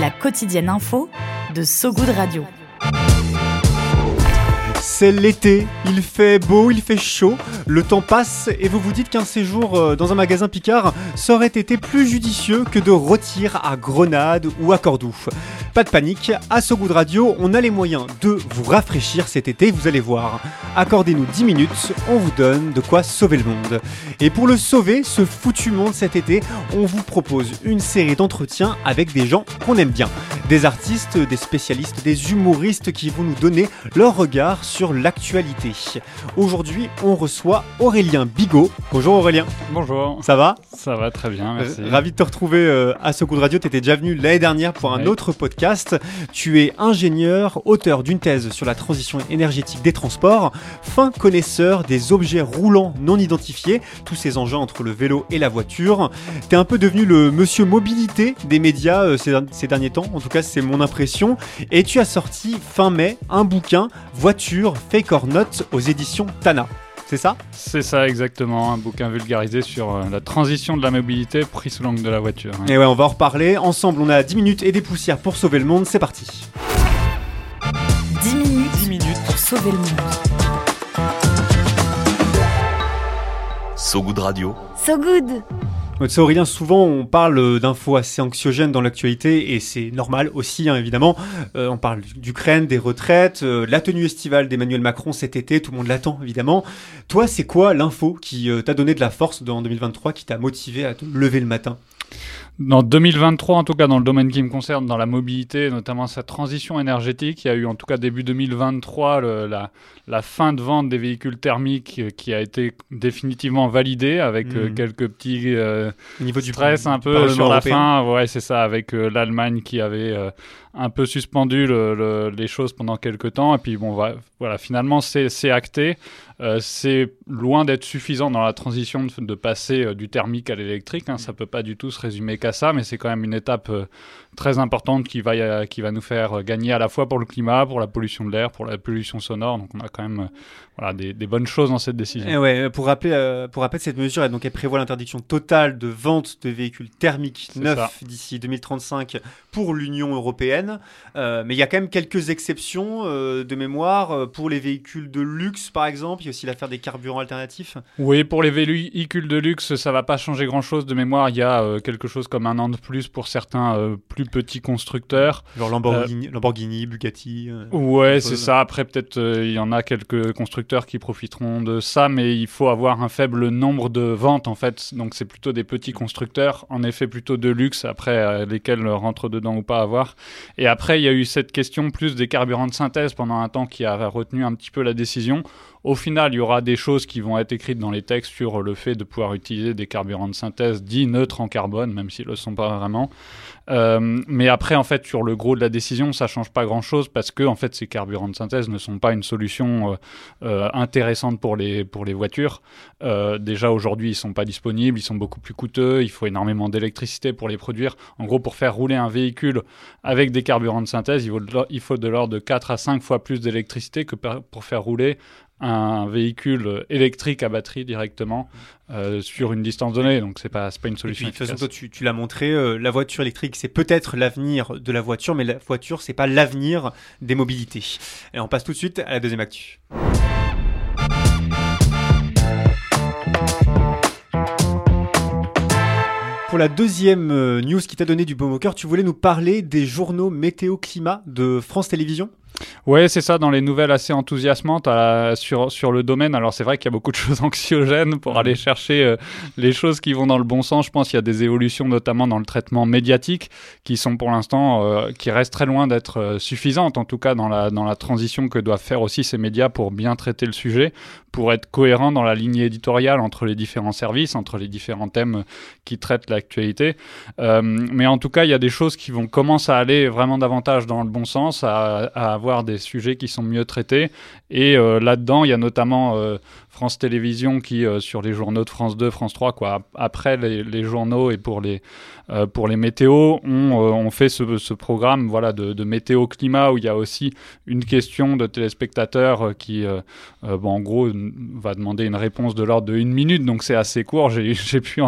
La quotidienne info de So Good Radio. C'est l'été, il fait beau, il fait chaud, le temps passe et vous vous dites qu'un séjour euh, dans un magasin Picard ça aurait été plus judicieux que de rôtir à Grenade ou à Cordoue. Pas de panique, à goût de radio, on a les moyens de vous rafraîchir cet été, vous allez voir. Accordez-nous 10 minutes, on vous donne de quoi sauver le monde. Et pour le sauver, ce foutu monde cet été, on vous propose une série d'entretiens avec des gens qu'on aime bien. Des artistes, des spécialistes, des humoristes qui vont nous donner leur regard sur l'actualité. Aujourd'hui, on reçoit Aurélien Bigot. Bonjour Aurélien. Bonjour. Ça va? Ça va très bien, merci. Ravi de te retrouver euh, à ce coup de radio. Tu étais déjà venu l'année dernière pour un autre podcast. Tu es ingénieur, auteur d'une thèse sur la transition énergétique des transports, fin connaisseur des objets roulants non identifiés, tous ces engins entre le vélo et la voiture. Tu es un peu devenu le monsieur mobilité des médias euh, ces, ces derniers temps, en tout cas c'est mon impression. Et tu as sorti fin mai un bouquin Voiture Fake or Not aux éditions Tana. C'est ça? C'est ça exactement, un bouquin vulgarisé sur euh, la transition de la mobilité pris sous l'angle de la voiture. Et ouais, on va en reparler. Ensemble, on a 10 minutes et des poussières pour sauver le monde. C'est parti. 10 minutes, 10 minutes pour sauver le monde. So Good Radio. So Good c'est Aurélien, souvent on parle d'infos assez anxiogènes dans l'actualité et c'est normal aussi hein, évidemment. Euh, on parle d'Ukraine, des retraites, euh, la tenue estivale d'Emmanuel Macron cet été, tout le monde l'attend évidemment. Toi, c'est quoi l'info qui euh, t'a donné de la force en 2023, qui t'a motivé à te lever le matin? Dans 2023, en tout cas dans le domaine qui me concerne, dans la mobilité, notamment sa transition énergétique, il y a eu en tout cas début 2023 le, la, la, fin de vente des véhicules thermiques euh, qui a été définitivement validée avec euh, mmh. quelques petits euh, niveau du stress un peu sur la fin. Ouais, c'est ça, avec l'Allemagne qui avait un peu suspendu le, les choses pendant quelques temps. Et puis bon, voilà, finalement c'est acté. Euh, c'est loin d'être suffisant dans la transition de, passer euh, du thermique à l'électrique. Hein. Ça peut pas du tout se résumer qu'à ça, mais c'est quand même une étape euh, très importante qui va, qui va nous faire gagner à la fois pour le climat, pour la pollution de l'air, pour la pollution sonore. Donc on a quand même voilà, des, bonnes choses dans cette décision. Et ouais, pour rappeler, pour rappeler cette mesure, donc, elle prévoit l'interdiction totale de vente de véhicules thermiques neufs d'ici 2035 pour l'Union européenne. mais il y a quand même quelques exceptions de mémoire pour les véhicules de luxe, par exemple il y a aussi l'affaire des carburants alternatifs. Oui, pour les véhicules de luxe, ça va pas changer grand-chose de mémoire. Il y a euh, quelque chose comme un an de plus pour certains euh, plus petits constructeurs. Genre Lamborghini, euh, Lamborghini Bugatti. ouais, c'est ça. Après, peut-être il y en a quelques constructeurs qui profiteront de ça, mais il faut avoir un faible nombre de ventes en fait. Donc c'est plutôt des petits constructeurs, en effet plutôt de luxe, après lesquels rentre dedans ou pas à voir. Et après, il y a eu cette question plus des carburants de synthèse pendant un temps qui a retenu un petit peu la décision. Au final, il y aura des choses qui vont être écrites dans les textes sur le fait de pouvoir utiliser des carburants de synthèse dits neutres en carbone, même s'ils ne le sont pas vraiment. Euh, mais après, en fait, sur le gros de la décision, ça change pas grand-chose parce que, en fait, ces carburants de synthèse ne sont pas une solution euh, euh, intéressante pour les, voitures. déjà, aujourd'hui, ils sont pas disponibles, ils sont beaucoup plus coûteux, il faut énormément d'électricité pour les produire. En gros, pour faire rouler un véhicule avec des carburants de synthèse, il faut de l'ordre de 4 à 5 fois plus d'électricité que pour faire rouler un véhicule électrique à batterie directement euh, sur une distance donnée. Donc c'est pas pas une solution. de toute façon, toi, tu, tu l'as montré, euh, la voiture électrique c'est peut-être l'avenir de la voiture, mais la voiture c'est pas l'avenir des mobilités. Et on passe tout de suite à la deuxième actu. Pour la deuxième euh, news qui t'a donné du baume au cœur, tu voulais nous parler des journaux météo-climat de France Télévisions? Ouais, c'est ça, dans les nouvelles assez enthousiasmantes à- sur, sur le domaine. Alors, c'est vrai qu'il y a beaucoup de choses anxiogènes pour aller chercher euh, les choses qui vont dans le bon sens. Je pense qu'il y a des évolutions, notamment dans le traitement médiatique, qui sont pour l'instant, euh, qui restent très loin d'être euh, suffisantes, en tout cas dans la, dans la transition que doivent faire aussi ces médias pour bien traiter le sujet, pour être cohérent dans la ligne éditoriale entre les différents services, entre les différents thèmes qui traitent l'actualité. Mais en tout cas, il y a des choses qui vont commencer à aller vraiment davantage dans le bon sens, à, à avoir des sujets qui sont mieux traités. Et euh, là-dedans, il y a notamment euh, France Télévisions qui, euh, sur les journaux de France 2, France 3, quoi, ap- après les, les journaux et pour les, pour les météos, on, on fait ce, ce programme voilà, de, de météo-climat où il y a aussi une question de téléspectateurs qui, bon, en gros, va demander une réponse de l'ordre de une minute, donc c'est assez court. J'ai pu,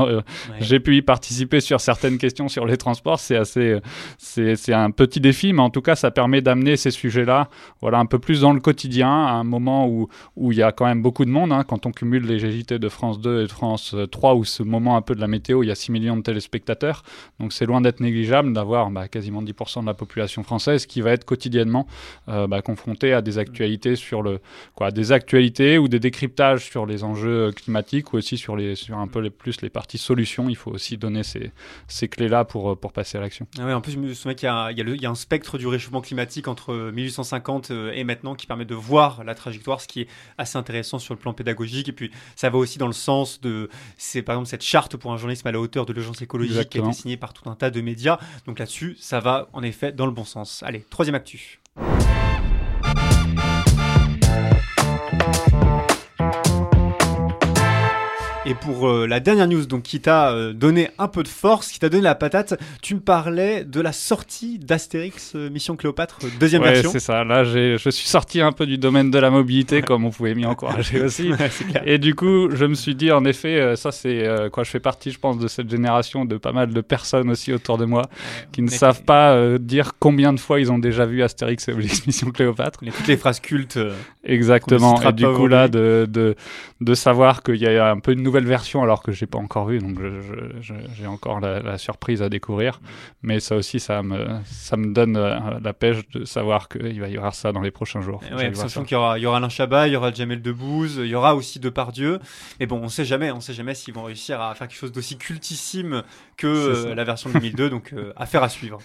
j'ai pu y participer sur certaines questions sur les transports. C'est assez, c'est c'est un petit défi, mais en tout cas, ça permet d'amener ces là, voilà, un peu plus dans le quotidien, à un moment où il où y a quand même beaucoup de monde. Hein. Quand on cumule les GJT de France 2 et de France euh, 3, où ce moment un peu de la météo, il y a 6 millions de téléspectateurs. Donc c'est loin d'être négligeable d'avoir bah, quasiment 10% de la population française qui va être quotidiennement euh, bah, confrontée à des actualités sur le quoi, des actualités ou des décryptages sur les enjeux euh, climatiques ou aussi sur les sur un peu les, plus les parties solutions. Il faut aussi donner ces, ces clés là pour euh, pour passer à l'action. Ah en plus je me souviens qu'il y, y, y, a un spectre du réchauffement climatique entre 1800 euh, et maintenant qui permet de voir la trajectoire, ce qui est assez intéressant sur le plan pédagogique. Et puis ça va aussi dans le sens de, c'est par exemple cette charte pour un journalisme à la hauteur de l'urgence écologique qui a été signée par tout un tas de médias. Donc là-dessus, ça va en effet dans le bon sens. Allez, troisième actu. Et pour euh, la dernière news, donc qui t'a euh, donné un peu de force, qui t'a donné la patate, tu me parlais de la sortie d'Astérix euh, Mission Cléopâtre, deuxième Ouais, version. c'est ça. Là, je suis sorti un peu du domaine de la mobilité, comme on pouvait m'y encourager aussi. Et du coup, je me suis dit, en effet, ça c'est quoi, je fais partie, je pense, de cette génération de pas mal de personnes aussi autour de moi qui ne savent pas dire combien de fois ils ont déjà vu Astérix et Obélix Mission Cléopâtre. Les- toutes les phrases cultes. Exactement. Et du coup, là, de, de, de savoir qu'il y a un peu une nouvelle version alors que j'ai pas encore vu, donc je- je- je- j'ai encore la, la surprise à découvrir. Mais ça aussi, ça me, ça me donne euh, la pêche de savoir qu'il va y avoir ça dans les prochains jours. Ouais, voir sachant qu'il y aura, il y aura Alain Chabat, il y aura Jamel Debbouze, il y aura aussi Depardieu. Mais bon, on sait jamais, on sait jamais s'ils vont réussir à faire quelque chose d'aussi cultissime que euh, la version de 2002, donc euh, affaire à suivre.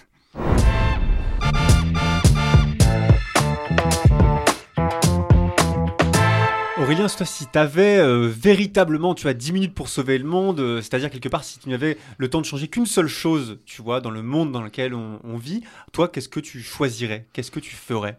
Aurélien, toi, si tu avais véritablement, tu as 10 minutes pour sauver le monde, euh, c'est-à-dire quelque part, si tu n'avais le temps de changer qu'une seule chose, tu vois, dans le monde dans lequel on, on vit, toi, qu'est-ce que tu choisirais? Qu'est-ce que tu ferais?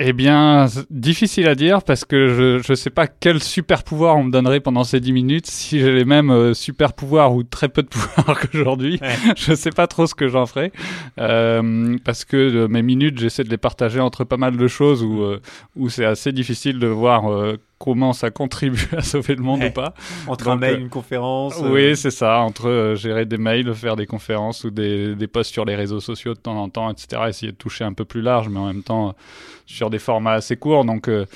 Eh bien, difficile à dire parce que je ne sais pas quel super pouvoir on me donnerait pendant ces 10 minutes. Si j'ai les mêmes euh, super pouvoirs ou très peu de pouvoirs qu'aujourd'hui, Ouais. je ne sais pas trop ce que j'en ferai. Euh, parce que euh, mes minutes, j'essaie de les partager entre pas mal de choses où, euh, où c'est assez difficile de voir comment ça contribue à sauver le monde Ouais. ou pas. Entre un mail, euh, une conférence euh, Oui, c'est ça. Entre euh, gérer des mails, faire des conférences ou des, des posts sur les réseaux sociaux de temps en temps, etc. Essayer de toucher un peu plus large, mais en même temps sur des formats assez courts. Donc, euh,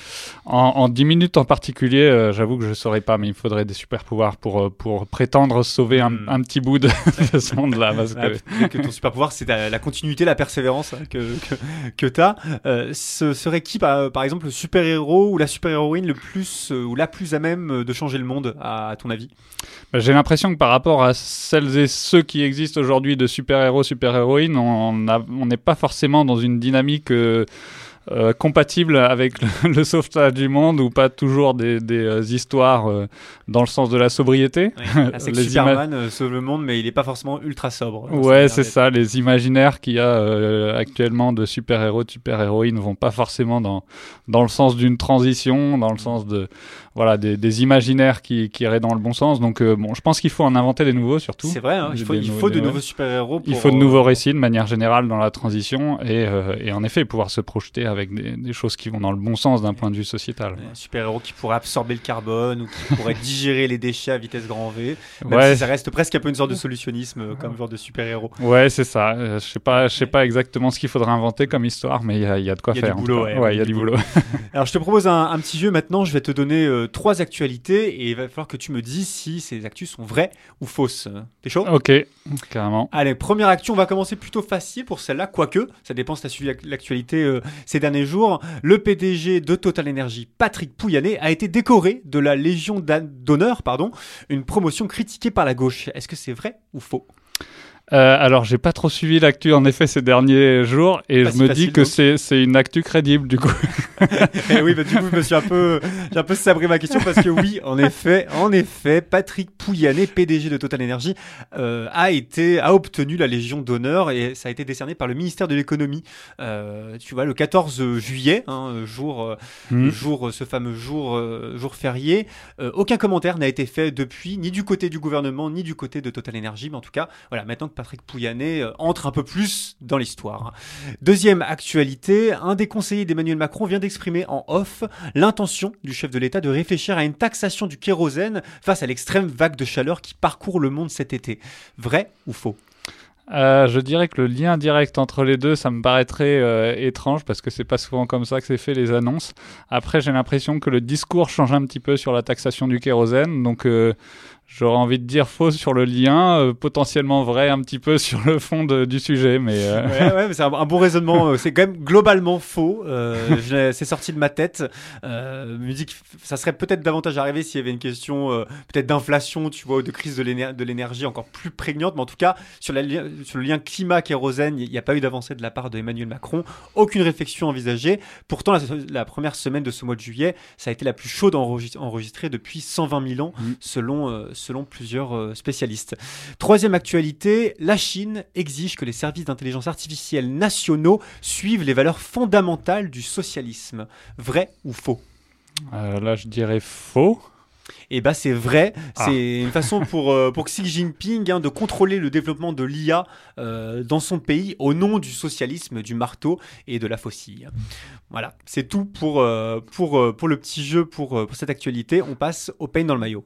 en, en 10 minutes en particulier, euh, j'avoue que je ne saurais pas, mais il me faudrait des super pouvoirs pour, euh, pour prétendre sauver un, Hmm. un petit bout de, de ce monde-là. Parce Ah, que... ton super pouvoir, c'est la, continuité, la persévérance hein, que, que, que tu as. ce serait qui, par, par exemple, le super-héros ou la super-héroïne le plus, ou la plus à même de changer le monde, à, à ton avis? Bah, J'ai l'impression que par rapport à celles et ceux qui existent aujourd'hui de super-héros, super-héroïnes, on n'est pas forcément dans une dynamique euh, compatible avec le, le sauvetage du monde ou pas toujours des, des, euh, histoires euh, dans le sens de la sobriété. Ah, C'est que Les Superman euh, sauve le monde, mais il n'est pas forcément ultra sobre. A Ouais, c'est ça. Les imaginaires qu'il y a actuellement de super-héros, de super-héroïnes vont pas forcément dans, dans le sens d'une transition, dans le sens de voilà des, des imaginaires qui, qui iraient dans le bon sens. Donc bon, je pense qu'il faut en inventer des nouveaux surtout. C'est vrai, hein, il faut, il faut de nouveaux super-héros. Il faut de nouveaux récits de manière générale dans la transition et, et en effet pouvoir se projeter avec des, des choses qui vont dans le bon sens d'un point de vue sociétal. Un super-héros qui pourrait absorber le carbone ou qui pourrait digérer les déchets à vitesse grand V. Même Ouais. si ça reste presque un peu une sorte de solutionnisme comme genre de super-héros. Ouais, c'est ça. Euh, je sais pas, je sais pas exactement ce qu'il faudrait inventer comme histoire, mais il y a, il y a de quoi Il y a faire. du boulot, ouais, il y a du boulot. Alors je te propose un, un petit jeu maintenant, je vais te donner euh, trois actualités et il va falloir que tu me dises si ces actus sont vraies ou fausses. T'es chaud? Ok, carrément. Allez, première actu, on va commencer plutôt facile pour celle-là, quoique, ça dépend si tu as suivi l'ac- l'actualité euh, ces derniers jours, le PDG de Total Energy, Patrick Pouyanné, a été décoré de la Légion d'honneur, pardon, une promotion critiquée par la gauche. Est-ce que c'est vrai ou faux? Euh, alors, j'ai pas trop suivi l'actu en effet ces derniers jours et Pas je si me facile, dis que c'est c'est une actu crédible du coup. Eh oui, bah, du coup, je me suis un peu, j'ai un peu sabré ma question parce que oui, en effet, en effet, Patrick Pouyanné, PDG de Total Energy, euh, a été, a obtenu la Légion d'honneur et ça a été décerné par le ministère de l'économie. Euh, tu vois, le 14 juillet, hein, jour, euh, Hmm. jour, ce fameux jour, jour férié. Aucun commentaire n'a été fait depuis, ni du côté du gouvernement, ni du côté de Total Energy. Mais en tout cas, voilà, maintenant que Patrick Pouyanné euh, entre un peu plus dans l'histoire. Deuxième actualité, un des conseillers d'Emmanuel Macron vient d'exprimer en off l'intention du chef de l'État de réfléchir à une taxation du kérosène face à l'extrême vague de chaleur qui parcourt le monde cet été. Vrai ou faux? Euh, je dirais que le lien direct entre les deux, ça me paraîtrait euh, étrange parce que c'est pas souvent comme ça que c'est fait les annonces. Après, j'ai l'impression que le discours change un petit peu sur la taxation du kérosène, donc j'aurais envie de dire faux sur le lien, euh, potentiellement vrai un petit peu sur le fond de- du sujet, mais euh, Ouais, ouais, mais c'est un, un bon raisonnement. euh, C'est quand même globalement faux. Euh, c'est sorti de ma tête. Je me dis que f- ça serait peut-être davantage arrivé s'il y avait une question peut-être d'inflation, tu vois, ou de crise de l'éner- de l'énergie encore plus prégnante. Mais en tout cas, sur, la li- sur le lien climat-kérosène, il n'y a pas eu d'avancée de la part de Emmanuel Macron. Aucune réflexion envisagée. Pourtant, la, la première semaine de ce mois de juillet, ça a été la plus chaude enregis- enregistrée depuis 120 000 ans, Mhm. selon, selon plusieurs euh, spécialistes. Troisième actualité, la Chine exige que les services d'intelligence artificielle nationaux suivent les valeurs fondamentales du socialisme. Vrai ou faux? Euh, là je dirais faux. Eh ben c'est vrai, Ah. c'est une façon pour, euh, pour Xi Jinping hein, de contrôler le développement de l'IA euh, dans son pays au nom du socialisme, du marteau et de la faucille. Voilà, c'est tout pour, euh, pour, pour le petit jeu, pour, pour cette actualité. On passe au pain dans le maillot.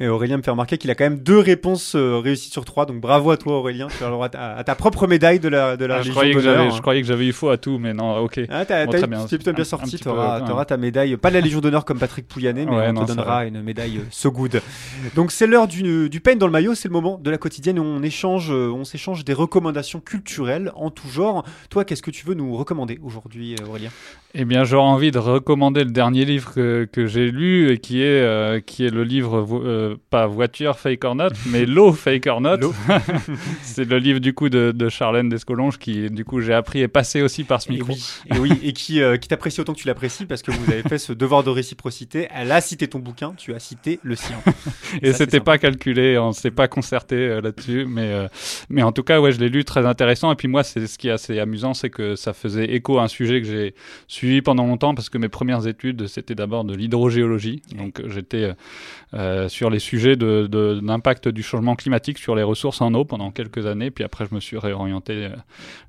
Et Aurélien me fait remarquer qu'il a quand même deux réponses euh, réussies sur trois, donc bravo à toi Aurélien, tu as le droit à, à ta propre médaille de la, de la Ah, je, que d'honneur. je croyais que j'avais eu faux à tout, mais non, ok. Ah, t'as, Bon, t'as- bien. tu t'es plutôt bien Un- sorti, t'auras même. ta médaille, pas la Légion d'honneur comme Patrick Pouyanné, mais Ouais, on non, te donnera une médaille euh, so good. Donc c'est l'heure du, du pain dans le maillot, c'est le moment de la quotidienne où on échange, euh, on s'échange des recommandations culturelles en tout genre. Toi, qu'est-ce que tu veux nous recommander aujourd'hui, Aurélien? Eh bien, j'aurais envie de recommander le dernier livre que, que j'ai lu et qui est, euh, qui est le livre, euh, pas Voiture, Fake or Not, mais L'eau, Fake or Not. C'est le livre du coup de, de Charlène Descolonges qui, du coup, j'ai appris et passé aussi par ce Et micro. oui, et, oui, et qui, euh, qui t'apprécie autant que tu l'apprécies parce que vous avez fait ce devoir de réciprocité. Elle a cité ton bouquin, tu as cité le sien. Et c'était pas calculé, on s'est pas concerté euh, là-dessus, mais euh, mais en tout cas, ouais, je l'ai lu très intéressant. Et puis moi, c'est ce qui est assez amusant, c'est que ça faisait écho à un sujet que j'ai suivi pendant longtemps parce que mes premières études c'était d'abord de l'hydrogéologie, donc j'étais sur les sujets de, de l'impact du changement climatique sur les ressources en eau pendant quelques années. Puis après, je me suis réorienté, euh,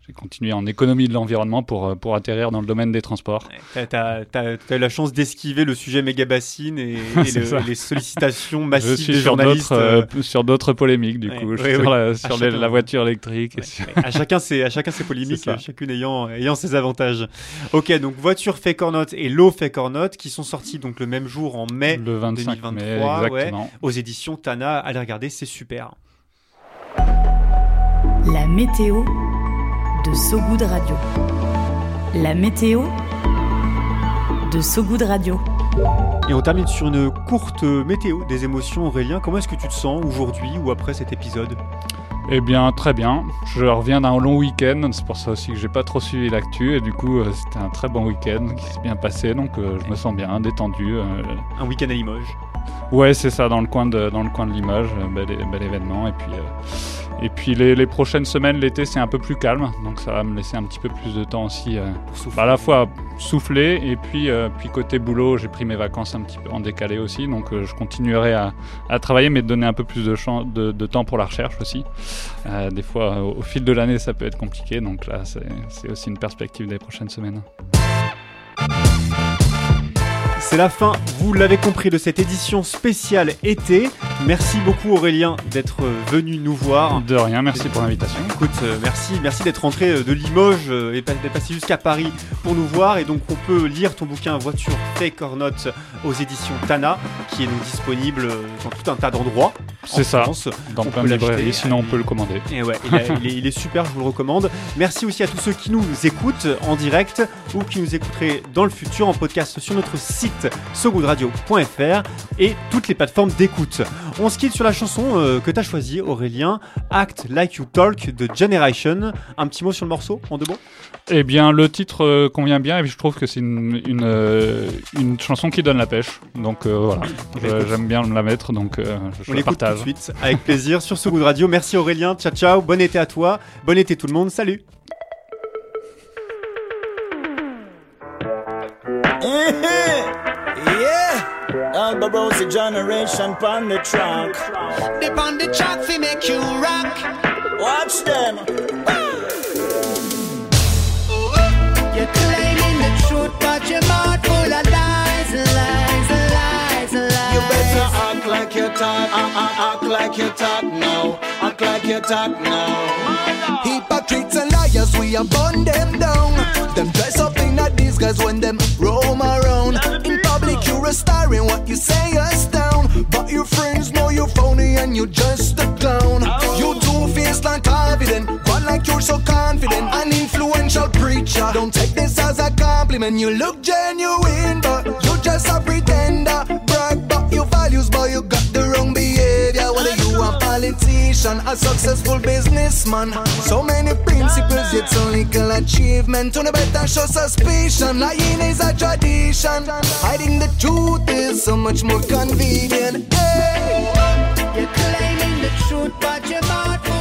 j'ai continué en économie de l'environnement pour euh, pour atterrir dans le domaine des transports. T'as, t'as- t'as- t'as eu la chance d'esquiver le sujet méga bassine et, le- les sollicitations Je massives suis des sur journalistes. d'autres euh, sur d'autres polémiques du Ouais, coup, Je suis sur, la, À sur les- chacun. la voiture électrique. sur- à chacun ses, à chacun ses polémiques, chacune ayant, ayant ses avantages. Ok, donc voiture fake or not et l'eau fake or not qui sont sortis donc le même jour en mai le 25 mai, 2023, ouais. exactement. Aux éditions Tana. Allez regarder, c'est super. La météo de Sogoud Radio. La météo de Sogoud Radio. Et on termine sur une courte météo des émotions, Aurélien. Comment est-ce que tu te sens aujourd'hui ou après cet épisode? Eh bien, très bien. Je reviens d'un long week-end, c'est pour ça aussi que j'ai pas trop suivi l'actu, et du coup, euh, c'était un très bon week-end qui s'est bien passé, donc euh, je me sens bien, détendu. euh, Un week-end à Limoges. Ouais, c'est ça, dans le coin de, dans le coin de Limoges, euh, bel, événement. Et puis, euh, et puis les, les prochaines semaines, l'été, c'est un peu plus calme, donc ça va me laisser un petit peu plus de temps aussi, euh, Pour souffler. bah, à la fois souffler, et puis, euh, puis côté boulot, j'ai pris mes vacances un petit peu en décalé aussi, donc je continuerai à, à travailler, mais de donner un peu plus de, de, de temps pour la recherche aussi. Des fois, au fil de l'année, ça peut être compliqué, donc là, c'est aussi une perspective des prochaines semaines. C'est la fin, vous l'avez compris, de cette édition spéciale été. Merci beaucoup Aurélien d'être venu nous voir. De rien, merci pour l'invitation. Écoute, euh, merci, merci d'être rentré euh, de Limoges euh, et d'être passé jusqu'à Paris pour nous voir. Et donc on peut lire ton bouquin Voiture Fake or Not aux éditions Tana, qui est donc disponible dans tout un tas d'endroits. C'est ça, France. dans On plein de librairies, sinon on peut le commander. Et ouais, il, a- il est, il est super, je vous le recommande. Merci aussi à tous ceux qui nous écoutent en direct ou qui nous écouteraient dans le futur en podcast sur notre site sogoodradio.fr et toutes les plateformes d'écoute. On se quitte sur la chanson euh, que tu as choisie, Aurélien, Act Like You Talk de Generation. Un petit mot sur le morceau, en deux mots? Eh bien, le titre euh, convient bien et puis je trouve que c'est une, une, euh, une chanson qui donne la pêche. Donc voilà, Eh ben, j'aime bien la mettre, donc je On la tout de suite, avec plaisir, sur So Good Radio. Merci Aurélien, ciao ciao, bon été à toi, bon été tout le monde, salut yeah, Alba Rosy generation pon the track. Dip on the track fi make you rock. Watch them. Talk, uh, act like you talk now, act like you talk now. Hypocrites and liars, we have burn them down. Them dress up in a disguise when them roam around. In public, you're a star in what you say is down. But your friends know you're phony and you're just a clown. You two-faced like confident, one like you're so confident. An influential preacher. Don't take this as a compliment. You look genuine, but you're just a pretender values, boy, you got the wrong behavior. Whether you a politician, a successful businessman, so many principles, it's only little achievement. To a better show suspicion, lying is a tradition. Hiding the truth is so much more convenient. Hey. You're claiming the truth, but you're not.